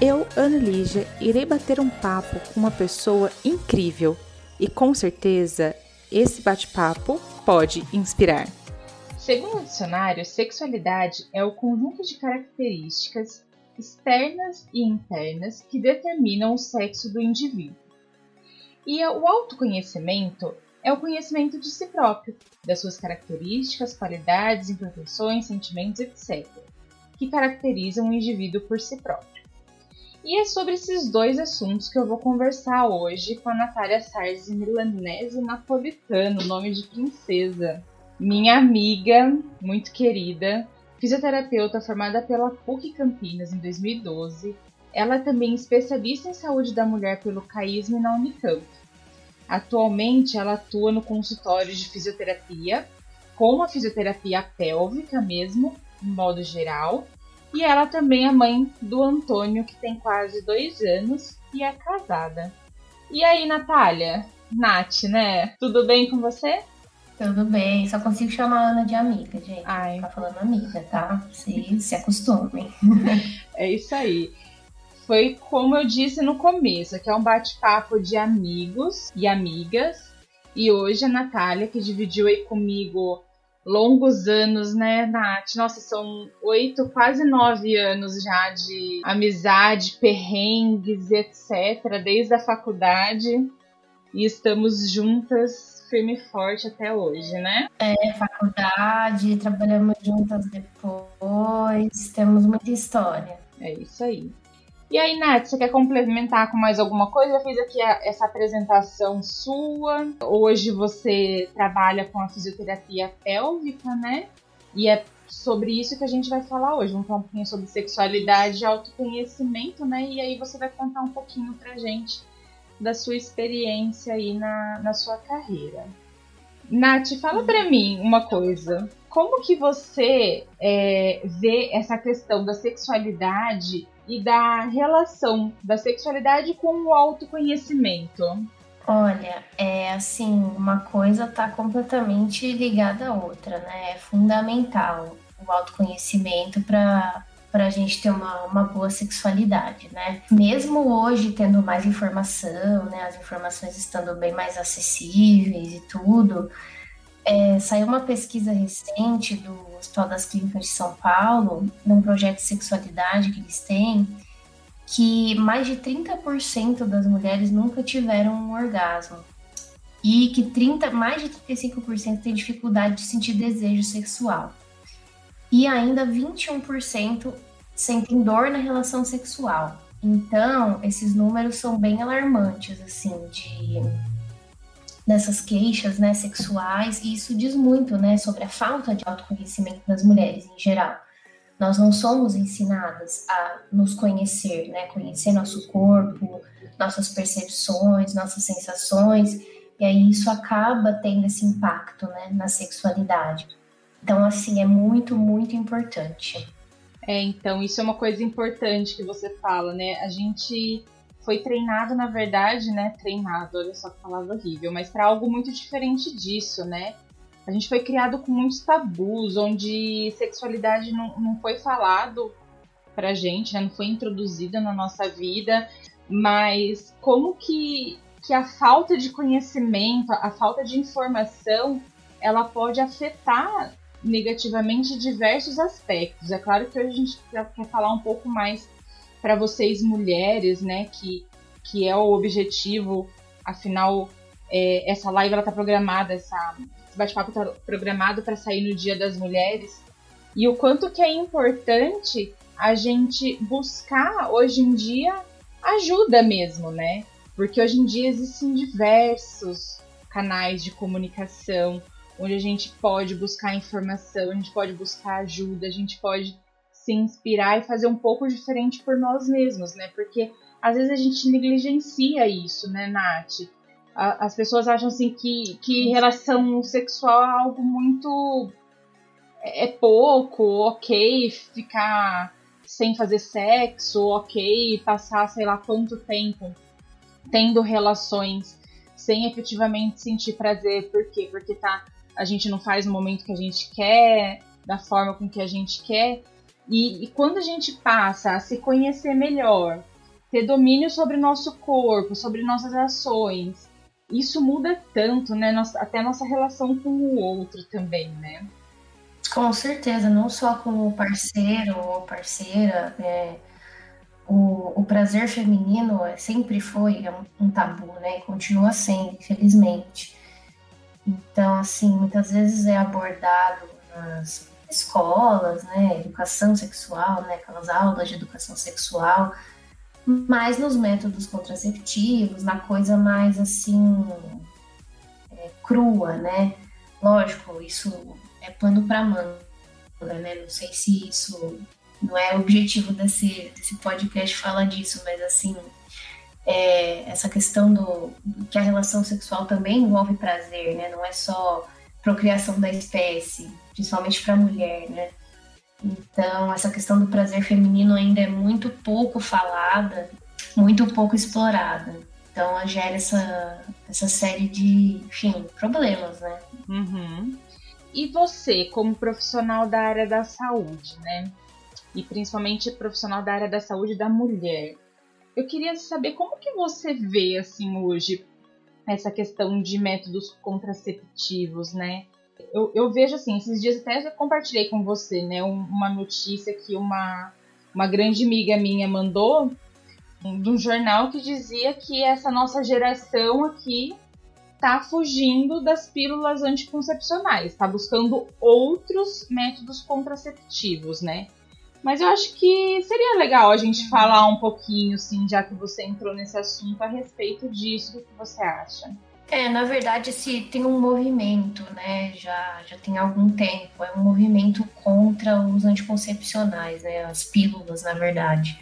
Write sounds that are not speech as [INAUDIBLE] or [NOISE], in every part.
Eu, Ana Lígia, irei bater um papo com uma pessoa incrível e com certeza esse bate-papo pode inspirar. Segundo o dicionário, sexualidade é o conjunto de características externas e internas que determinam o sexo do indivíduo. E o autoconhecimento é o conhecimento de si próprio, das suas características, qualidades, imperfeições, sentimentos, etc., que caracterizam o indivíduo por si próprio. E é sobre esses dois assuntos que eu vou conversar hoje com a Natália Sarzi Milanese Napolitano, nome de princesa. Minha amiga, muito querida, fisioterapeuta formada pela PUC Campinas em 2012. Ela é também especialista em saúde da mulher pelo CAISM na Unicamp. Atualmente, ela atua no consultório de fisioterapia, com a fisioterapia pélvica mesmo, em modo geral, e ela também é mãe do Antônio, que tem quase dois anos e é casada. E aí, Natália? Nath, né? Tudo bem com você? Tudo bem, só consigo chamar a Ana de amiga, gente. Ai. Tá falando amiga, tá? Se, se acostumem. [LAUGHS] é isso aí. Foi como eu disse no começo, que é um bate-papo de amigos e amigas. E hoje a Natália, que dividiu aí comigo longos anos, né, Nath? Nossa, são oito, quase nove anos já de amizade, perrengues, etc., desde a faculdade. E estamos juntas, firme e forte até hoje, né? É, faculdade, trabalhamos juntas depois, temos muita história. É isso aí. E aí, Nath, você quer complementar com mais alguma coisa? Eu fiz aqui a, essa apresentação sua. Hoje você trabalha com a fisioterapia pélvica, né? E é sobre isso que a gente vai falar hoje. Vamos falar um pouquinho sobre sexualidade e autoconhecimento, né? E aí você vai contar um pouquinho pra gente da sua experiência aí na, na sua carreira. Nath, fala pra mim uma coisa. Como que você é, vê essa questão da sexualidade e da relação da sexualidade com o autoconhecimento? Olha, é assim, uma coisa está completamente ligada à outra, né? É fundamental o autoconhecimento para para a gente ter uma, uma boa sexualidade, né? Mesmo hoje tendo mais informação, né? As informações estando bem mais acessíveis e tudo, é, saiu uma pesquisa recente do Hospital das Clínicas de São Paulo, num projeto de sexualidade que eles têm, que mais de 30% das mulheres nunca tiveram um orgasmo. E que 30, mais de 35% têm dificuldade de sentir desejo sexual. E ainda 21% sentem dor na relação sexual. Então, esses números são bem alarmantes, assim, de nessas queixas né, sexuais, e isso diz muito né, sobre a falta de autoconhecimento das mulheres em geral. Nós não somos ensinadas a nos conhecer, né, conhecer nosso corpo, nossas percepções, nossas sensações, e aí isso acaba tendo esse impacto né, na sexualidade. Então, assim, é muito, muito importante. É, então, isso é uma coisa importante que você fala, né? A gente foi treinado, na verdade, né? Treinado, olha só que palavra horrível, mas para algo muito diferente disso, né? A gente foi criado com muitos tabus, onde sexualidade não, não foi falado pra gente, né? Não foi introduzida na nossa vida, mas como que, que a falta de conhecimento, a falta de informação, ela pode afetar negativamente diversos aspectos. É claro que hoje a gente quer falar um pouco mais para vocês mulheres, né, que, que é o objetivo, afinal, é, essa live ela tá programada, essa, esse bate-papo tá programado para sair no Dia das Mulheres, e o quanto que é importante a gente buscar hoje em dia ajuda mesmo, né? Porque hoje em dia existem diversos canais de comunicação onde a gente pode buscar informação, a gente pode buscar ajuda, a gente pode se inspirar e fazer um pouco diferente por nós mesmos, né? Porque às vezes a gente negligencia isso, né, Nath? as pessoas acham assim que, que relação sexual é algo muito. É, é pouco, ok, ficar sem fazer sexo, ok, passar sei lá quanto tempo tendo relações sem efetivamente sentir prazer. Por quê? Porque tá, a gente não faz no momento que a gente quer, da forma com que a gente quer. E, e, quando a gente passa a se conhecer melhor, ter domínio sobre o nosso corpo, sobre nossas ações. Isso muda tanto, né? Nossa, até nossa relação com o outro também, né? Com certeza, não só com o parceiro ou parceira. É, o, o prazer feminino sempre foi um, um tabu, né? E continua sendo, infelizmente. Então, assim, muitas vezes é abordado nas escolas, né, educação sexual, né, aquelas aulas de educação sexual, mas nos métodos contraceptivos, na coisa mais assim é, crua, né? Lógico, isso é pano para manga, né? Não sei se isso não é o objetivo desse, desse podcast falar disso, mas assim é, essa questão do, do, que a relação sexual também envolve prazer, né? Não é só procriação da espécie, principalmente para a mulher, né? Então, essa questão do prazer feminino ainda é muito pouco falada, muito pouco explorada. Então, gera essa, essa série de, enfim, problemas, né? Uhum. E você, como profissional da área da saúde, né? E principalmente profissional da área da saúde da mulher, eu queria saber como que você vê, assim, hoje, essa questão de métodos contraceptivos, né? Eu, eu vejo assim, esses dias até já compartilhei com você, né, uma notícia que uma, uma grande amiga minha mandou de um jornal que dizia que essa nossa geração aqui tá fugindo das pílulas anticoncepcionais, tá buscando outros métodos contraceptivos, né? Mas eu acho que seria legal a gente falar um pouquinho, assim, já que você entrou nesse assunto, a respeito disso, o que você acha? É, na verdade, se tem um movimento, né? Já, já tem algum tempo. É um movimento contra os anticoncepcionais, né? As pílulas, na verdade.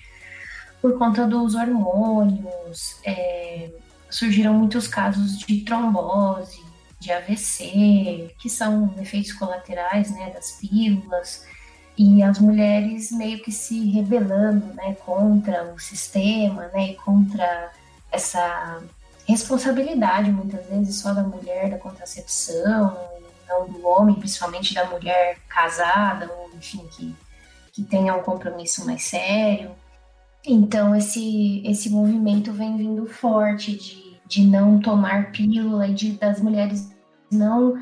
Por conta dos hormônios, é, surgiram muitos casos de trombose, de AVC, que são efeitos colaterais, né? Das pílulas. E as mulheres meio que se rebelando, né? Contra o sistema, né? Contra essa responsabilidade, muitas vezes, só da mulher da contracepção, não do homem, principalmente da mulher casada, ou enfim, que, que tenha um compromisso mais sério. Então, esse, esse movimento vem vindo forte de, de não tomar pílula e de, das mulheres não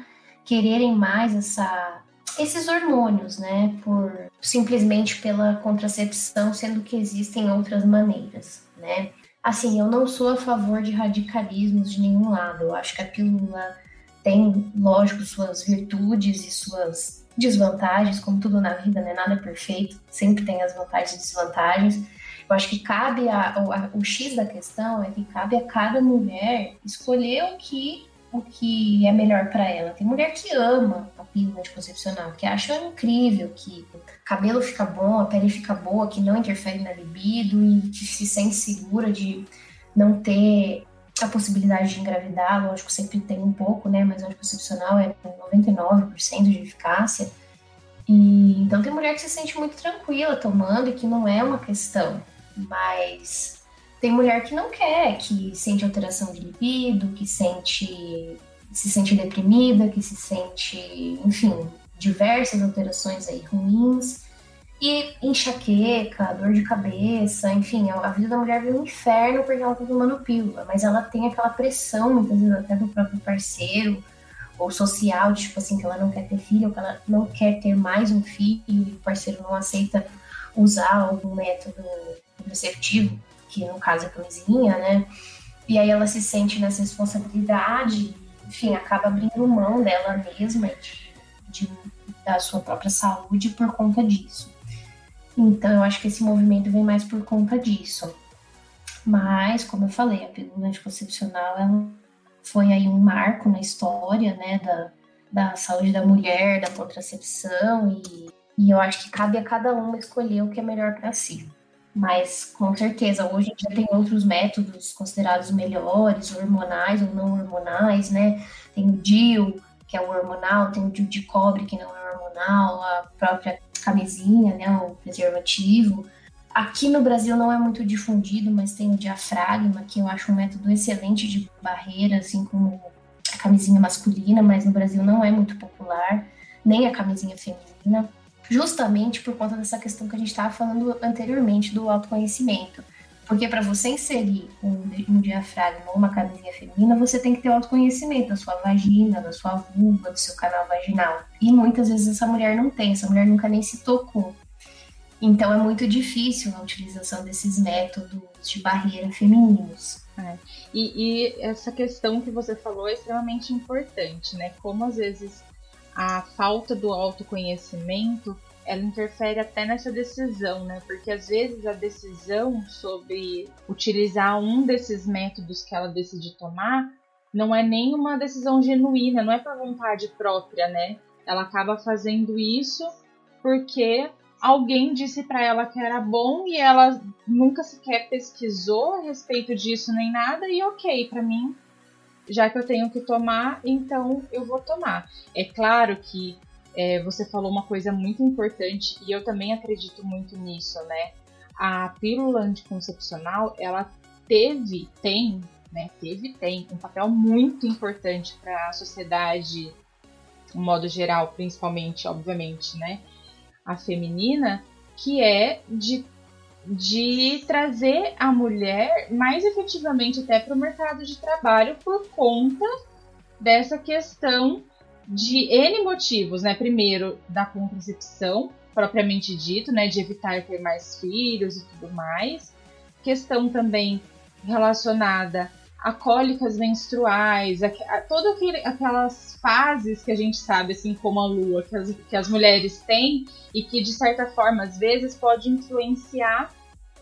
quererem mais essa, esses hormônios, né? Por simplesmente pela contracepção, sendo que existem outras maneiras, né? Assim, eu não sou a favor de radicalismos de nenhum lado. Eu acho que a pílula tem, lógico, suas virtudes e suas desvantagens, como tudo na vida, né? Nada é perfeito, sempre tem as vantagens e desvantagens. Eu acho que cabe a, a, o X da questão é que cabe a cada mulher escolher o que o que é melhor para ela. Tem mulher que ama a pílula anticoncepcional, que acha incrível, que o cabelo fica bom, a pele fica boa, que não interfere na libido e que se sente segura de não ter a possibilidade de engravidar. Lógico, sempre tem um pouco, né? Mas o anticoncepcional é 99% de eficácia. E então tem mulher que se sente muito tranquila tomando e que não é uma questão. Mas tem mulher que não quer, que sente alteração de libido, que sente se sente deprimida, que se sente, enfim, diversas alterações aí ruins. E enxaqueca, dor de cabeça, enfim, a vida da mulher vira um inferno porque ela tá tomando pílula, mas ela tem aquela pressão, muitas vezes até do próprio parceiro ou social, tipo assim, que ela não quer ter filho, ou que ela não quer ter mais um filho e o parceiro não aceita usar algum método contraceptivo que no caso é a camisinha, né? E aí ela se sente nessa responsabilidade, enfim, acaba abrindo mão dela mesma, de, de, da sua própria saúde por conta disso. Então eu acho que esse movimento vem mais por conta disso. Mas, como eu falei, a pílula anticoncepcional ela foi aí um marco na história, né, da, da saúde da mulher, da contracepção, e, e eu acho que cabe a cada uma escolher o que é melhor para si. Mas, com certeza, hoje já tem outros métodos considerados melhores, hormonais ou não hormonais, né? Tem o DIU, que é o hormonal, tem o DIU de cobre, que não é hormonal, a própria camisinha, né? O preservativo. Aqui no Brasil não é muito difundido, mas tem o diafragma, que eu acho um método excelente de barreira, assim como a camisinha masculina, mas no Brasil não é muito popular, nem a camisinha feminina justamente por conta dessa questão que a gente estava falando anteriormente do autoconhecimento. Porque para você inserir um, um diafragma ou uma camisinha feminina, você tem que ter autoconhecimento da sua vagina, da sua vulva, do seu canal vaginal. E muitas vezes essa mulher não tem, essa mulher nunca nem se tocou. Então é muito difícil a utilização desses métodos de barreira femininos. É. E, e, essa questão que você falou é extremamente importante, né? Como às vezes a falta do autoconhecimento ela interfere até nessa decisão, né? Porque às vezes a decisão sobre utilizar um desses métodos que ela decide tomar não é nem uma decisão genuína, não é por vontade própria, né? Ela acaba fazendo isso porque alguém disse para ela que era bom e ela nunca sequer pesquisou a respeito disso nem nada e ok, para mim, já que eu tenho que tomar, então eu vou tomar. É claro que é, você falou uma coisa muito importante e eu também acredito muito nisso, né? A pílula anticoncepcional, ela teve, tem, né? Teve, tem um papel muito importante para a sociedade, no modo geral, principalmente, obviamente, né? A feminina, que é de, de trazer a mulher mais efetivamente até para o mercado de trabalho por conta dessa questão de N motivos, né? Primeiro, da contracepção, propriamente dito, né? De evitar ter mais filhos e tudo mais. Questão também relacionada a cólicas menstruais, a, a todas aquelas fases que a gente sabe, assim como a lua, que as, que as mulheres têm e que, de certa forma, às vezes pode influenciar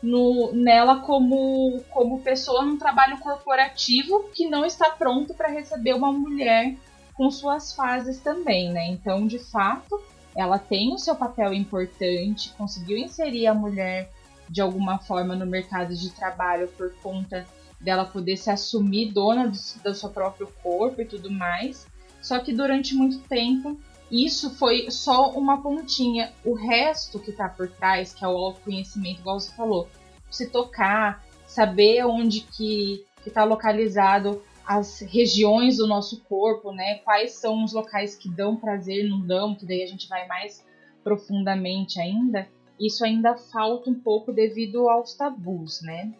no, nela como, como pessoa num trabalho corporativo que não está pronto para receber uma mulher com suas fases também, né? Então, de fato, ela tem o seu papel importante, conseguiu inserir a mulher de alguma forma no mercado de trabalho por conta dela poder se assumir dona do, do seu próprio corpo e tudo mais. Só que durante muito tempo isso foi só uma pontinha. O resto que tá por trás, que é o autoconhecimento, igual você falou, se tocar, saber onde que está localizado as regiões do nosso corpo, né? Quais são os locais que dão prazer, não dão, que daí a gente vai mais profundamente ainda. Isso ainda falta um pouco devido aos tabus, né?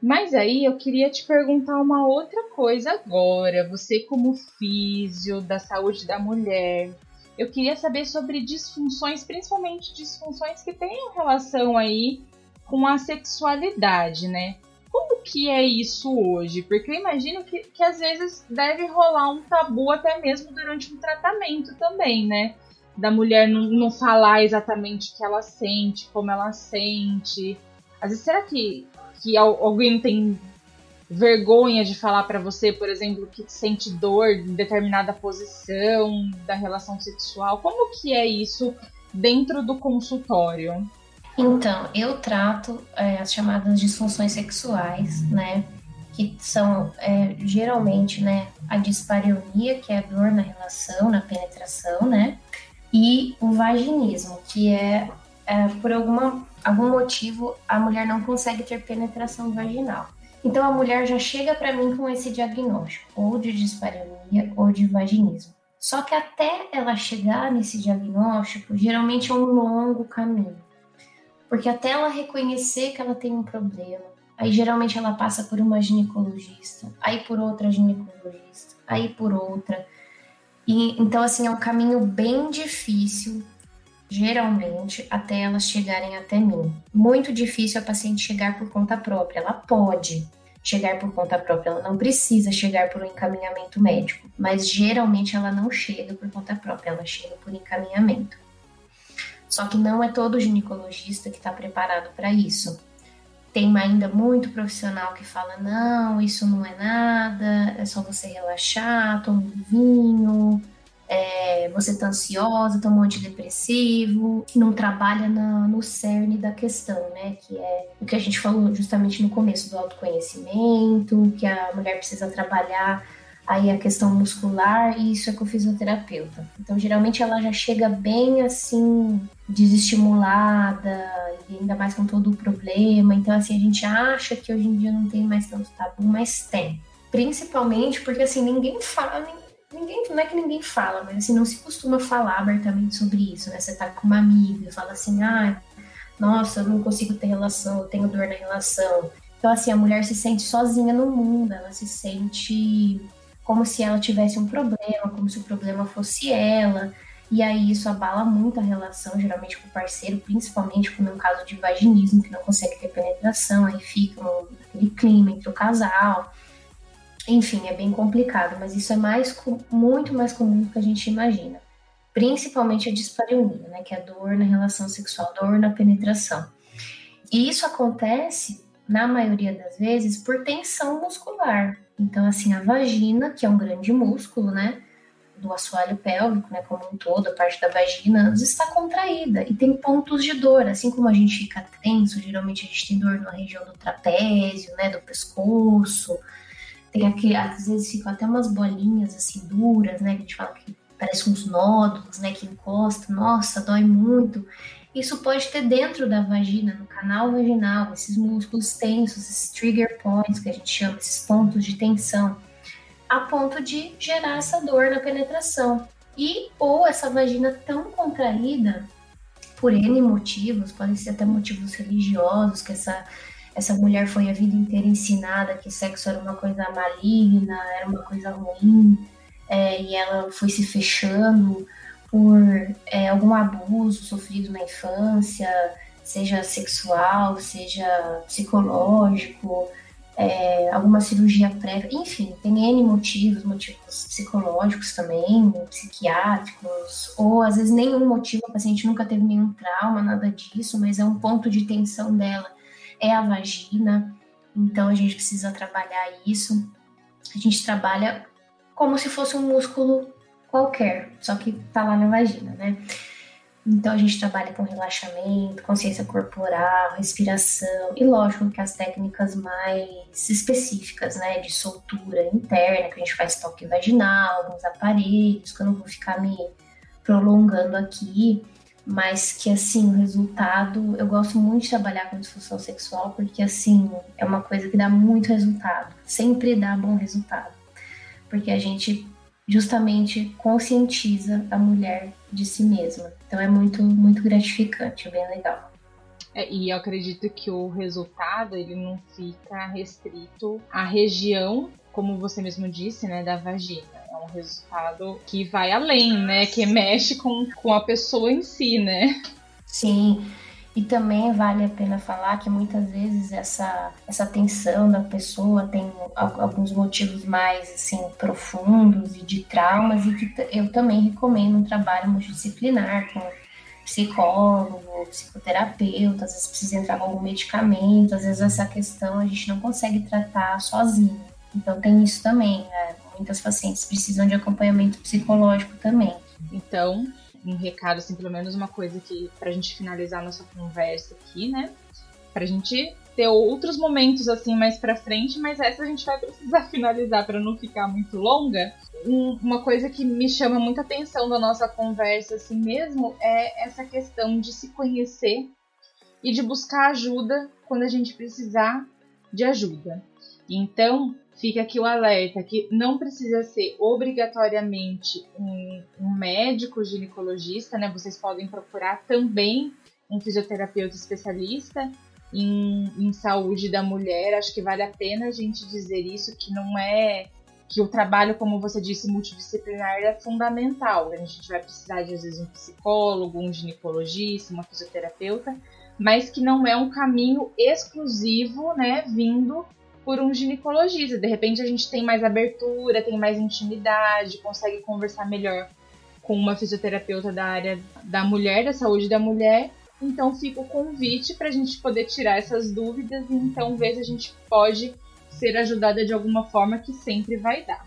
Mas aí eu queria te perguntar uma outra coisa agora. Você, como físio da saúde da mulher, eu queria saber sobre disfunções, principalmente disfunções que tenham relação aí com a sexualidade, né? Como que é isso hoje? Porque eu imagino que, que às vezes deve rolar um tabu até mesmo durante um tratamento também, né? Da mulher não, não falar exatamente o que ela sente, como ela sente. Às vezes, será que, que alguém tem vergonha de falar para você, por exemplo, que sente dor em determinada posição da relação sexual? Como que é isso dentro do consultório? Então, eu trato é, as chamadas disfunções sexuais, né? Que são é, geralmente, né, a dispareunia, que é a dor na relação, na penetração, né? E o vaginismo, que é, é por alguma, algum motivo a mulher não consegue ter penetração vaginal. Então a mulher já chega para mim com esse diagnóstico, ou de dispareunia ou de vaginismo. Só que até ela chegar nesse diagnóstico, geralmente é um longo caminho. Porque até ela reconhecer que ela tem um problema, aí geralmente ela passa por uma ginecologista, aí por outra ginecologista, aí por outra. E então assim é um caminho bem difícil, geralmente, até elas chegarem até mim. Muito difícil a paciente chegar por conta própria. Ela pode chegar por conta própria, ela não precisa chegar por um encaminhamento médico, mas geralmente ela não chega por conta própria, ela chega por encaminhamento. Só que não é todo ginecologista que está preparado para isso. Tem ainda muito profissional que fala: não, isso não é nada, é só você relaxar, toma um vinho, você está ansiosa, toma um antidepressivo, não trabalha na, no cerne da questão, né? Que é o que a gente falou justamente no começo do autoconhecimento, que a mulher precisa trabalhar aí a questão muscular, e isso é com o fisioterapeuta. Então, geralmente ela já chega bem assim, desestimulada, e ainda mais com todo o problema. Então, assim, a gente acha que hoje em dia não tem mais tanto tabu, mas tem. Principalmente porque, assim, ninguém fala, ninguém, não é que ninguém fala, mas assim, não se costuma falar abertamente sobre isso, né? Você tá com uma amiga e fala assim, ah, nossa, eu não consigo ter relação, eu tenho dor na relação. Então, assim, a mulher se sente sozinha no mundo, ela se sente como se ela tivesse um problema, como se o problema fosse ela. E aí isso abala muito a relação, geralmente com o parceiro, principalmente quando é um caso de vaginismo, que não consegue ter penetração, aí fica aquele clima entre o casal. Enfim, é bem complicado, mas isso é mais muito mais comum do que a gente imagina. Principalmente a dispareunia, né, que é a dor na relação sexual, dor na penetração. E isso acontece, na maioria das vezes, por tensão muscular. Então, assim, a vagina, que é um grande músculo, né, do assoalho pélvico, né, como um todo, a parte da vagina, está contraída e tem pontos de dor, assim como a gente fica tenso, geralmente a gente tem dor na região do trapézio, né, do pescoço, tem aqui, às vezes ficam até umas bolinhas assim duras, né, que a gente fala que parece uns nódulos, né, que encosta, nossa, dói muito. Isso pode ter dentro da vagina, no canal vaginal, esses músculos tensos, esses trigger points que a gente chama, esses pontos de tensão a ponto de gerar essa dor na penetração. E ou essa vagina tão contraída por N motivos, podem ser até motivos religiosos, que essa, essa mulher foi a vida inteira ensinada que sexo era uma coisa maligna, era uma coisa ruim, é, e ela foi se fechando por é, algum abuso sofrido na infância, seja sexual, seja psicológico, é, alguma cirurgia prévia, enfim, tem N motivos, motivos psicológicos também, psiquiátricos, ou às vezes nenhum motivo, a paciente nunca teve nenhum trauma, nada disso, mas é um ponto de tensão dela, é a vagina, então a gente precisa trabalhar isso. A gente trabalha como se fosse um músculo qualquer, só que tá lá na vagina, né? Então a gente trabalha com relaxamento, consciência corporal, respiração e lógico que as técnicas mais específicas, né, de soltura interna, que a gente faz toque vaginal, alguns aparelhos, que eu não vou ficar me prolongando aqui, mas que assim, o resultado, eu gosto muito de trabalhar com disfunção sexual porque assim, é uma coisa que dá muito resultado, sempre dá bom resultado. Porque a gente justamente conscientiza a mulher de si mesma. Então é muito, muito gratificante, é bem legal. É, e eu acredito que o resultado ele não fica restrito à região, como você mesmo disse, né, da vagina. Um resultado que vai além, né, que mexe com, com a pessoa em si, né? Sim. E também vale a pena falar que muitas vezes essa, essa tensão da pessoa tem alguns motivos mais assim profundos e de traumas e que eu também recomendo um trabalho multidisciplinar com psicólogo, psicoterapeuta, às vezes precisa entrar com algum medicamento, às vezes essa questão a gente não consegue tratar sozinho. Então tem isso também, né? Muitas pacientes precisam de acompanhamento psicológico também. Então, um recado, assim, pelo menos uma coisa que pra gente finalizar nossa conversa aqui, né? Pra gente ter outros momentos assim mais pra frente, mas essa a gente vai precisar [LAUGHS] finalizar para não ficar muito longa. Um, uma coisa que me chama muita atenção da nossa conversa assim mesmo é essa questão de se conhecer e de buscar ajuda quando a gente precisar de ajuda. Então, fica aqui o alerta que não precisa ser obrigatoriamente um, um, médico ginecologista, né? Vocês podem procurar também um fisioterapeuta especialista em, em saúde da mulher. Acho que vale a pena a gente dizer isso, que não é que o trabalho, como você disse, multidisciplinar é fundamental. A gente vai precisar de, às vezes, um psicólogo, um ginecologista, uma fisioterapeuta, mas que não é um caminho exclusivo, né, vindo por um ginecologista. De repente a gente tem mais abertura, tem mais intimidade, consegue conversar melhor com uma fisioterapeuta da área da mulher, da saúde da mulher. Então fica o convite para a gente poder tirar essas dúvidas e então ver se a gente pode ser ajudada de alguma forma que sempre vai dar.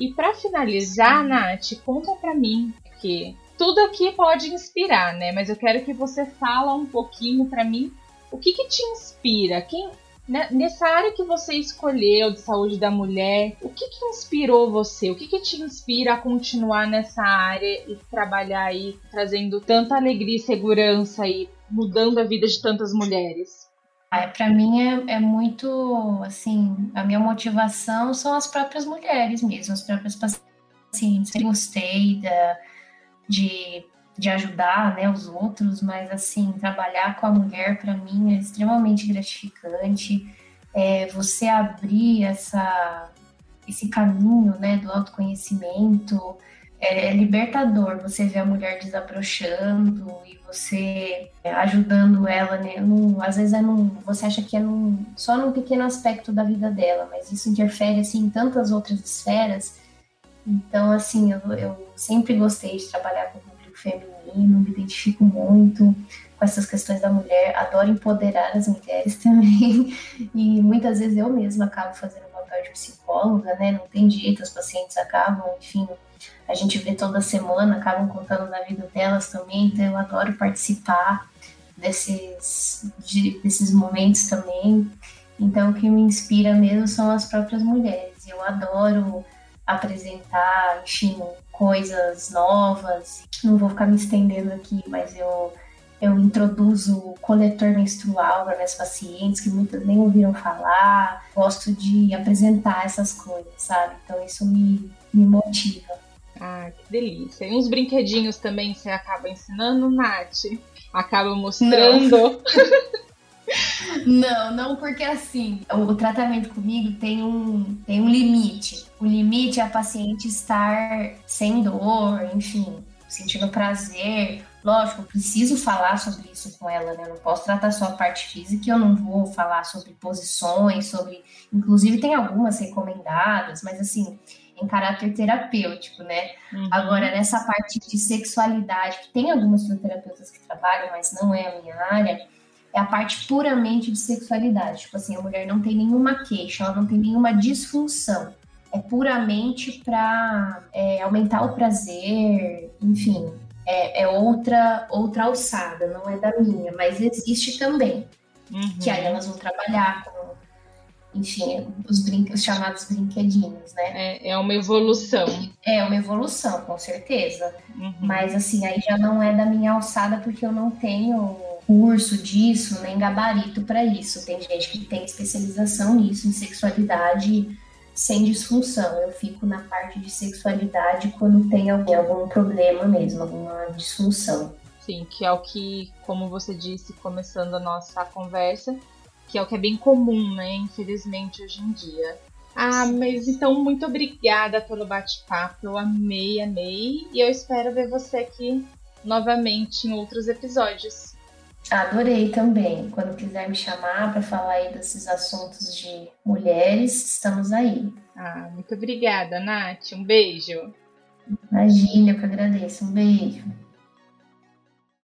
E para finalizar, Nath, conta para mim que tudo aqui pode inspirar, né? Mas eu quero que você fala um pouquinho para mim o que, que te inspira, quem, nessa área que você escolheu de saúde da mulher, o que, que inspirou você? O que, que te inspira a continuar nessa área e trabalhar aí, trazendo tanta alegria e segurança e mudando a vida de tantas mulheres? É, para mim é, é, muito assim, a minha motivação são as próprias mulheres mesmo, as próprias pacientes. Eu gostei da, de de ajudar né, os outros, mas assim, trabalhar com a mulher para mim é extremamente gratificante. É, você abrir essa, esse caminho né, do autoconhecimento é, é libertador. Você vê a mulher desabrochando e você é, ajudando ela, né? Num, às vezes é num, você acha que é num, só num pequeno aspecto da vida dela, mas isso interfere assim, em tantas outras esferas. Então, assim, eu, eu sempre gostei de trabalhar com feminino, me identifico muito com essas questões da mulher, adoro empoderar as mulheres [LAUGHS] também, e muitas vezes eu mesma acabo fazendo o papel de psicóloga, né? Não tem jeito, os pacientes acabam, enfim, a gente vê toda semana, acabam contando da vida delas também, então eu adoro participar desses, de, desses momentos também. Então, o que me inspira mesmo são as próprias mulheres. Eu adoro apresentar, enfim, coisas novas. Não vou ficar me estendendo aqui, mas eu, eu introduzo coletor menstrual para minhas pacientes, que muitas nem ouviram falar. Gosto de apresentar essas coisas, sabe? Então, isso me, me motiva. Ah, que delícia. E uns brinquedinhos também você acaba ensinando, Nath? Acaba mostrando. [LAUGHS] Não, não, porque assim, o tratamento comigo tem um, tem um limite. O limite é a paciente estar sem dor, enfim, sentindo prazer. Lógico, eu preciso falar sobre isso com ela, né? Eu não posso tratar só a parte física, eu não vou falar sobre posições, sobre. Inclusive, tem algumas recomendadas, mas assim, em caráter terapêutico, né? Uhum. Agora, nessa parte de sexualidade, que tem algumas terapeutas que trabalham, mas não é a minha área, é a parte puramente de sexualidade. Tipo assim, a mulher não tem nenhuma queixa, ela não tem nenhuma disfunção. É puramente para é, aumentar o prazer, enfim, é, é, outra outra alçada, não é da minha, mas existe também. Uhum. Que aí elas vão trabalhar com enfim, os, os chamados brinquedinhos, né? É, é uma evolução. É uma evolução, com certeza. Uhum. Mas assim, aí já não é da minha alçada porque eu não tenho curso disso, nem gabarito para isso. Tem gente que tem especialização nisso, em sexualidade sem disfunção. Eu fico na parte de sexualidade quando tem algum, algum problema mesmo, alguma disfunção. Sim, que é o que, como você disse, começando a nossa conversa, que é o que é bem comum, né? Infelizmente, hoje em dia. Ah, mas então muito obrigada pelo bate-papo. Eu amei, amei. E eu espero ver você aqui novamente em outros episódios. Adorei também. Quando quiser me chamar para falar aí desses assuntos de mulheres, estamos aí. Ah, muito obrigada, Nath. Um beijo. Imagina, eu que agradeço. Um beijo.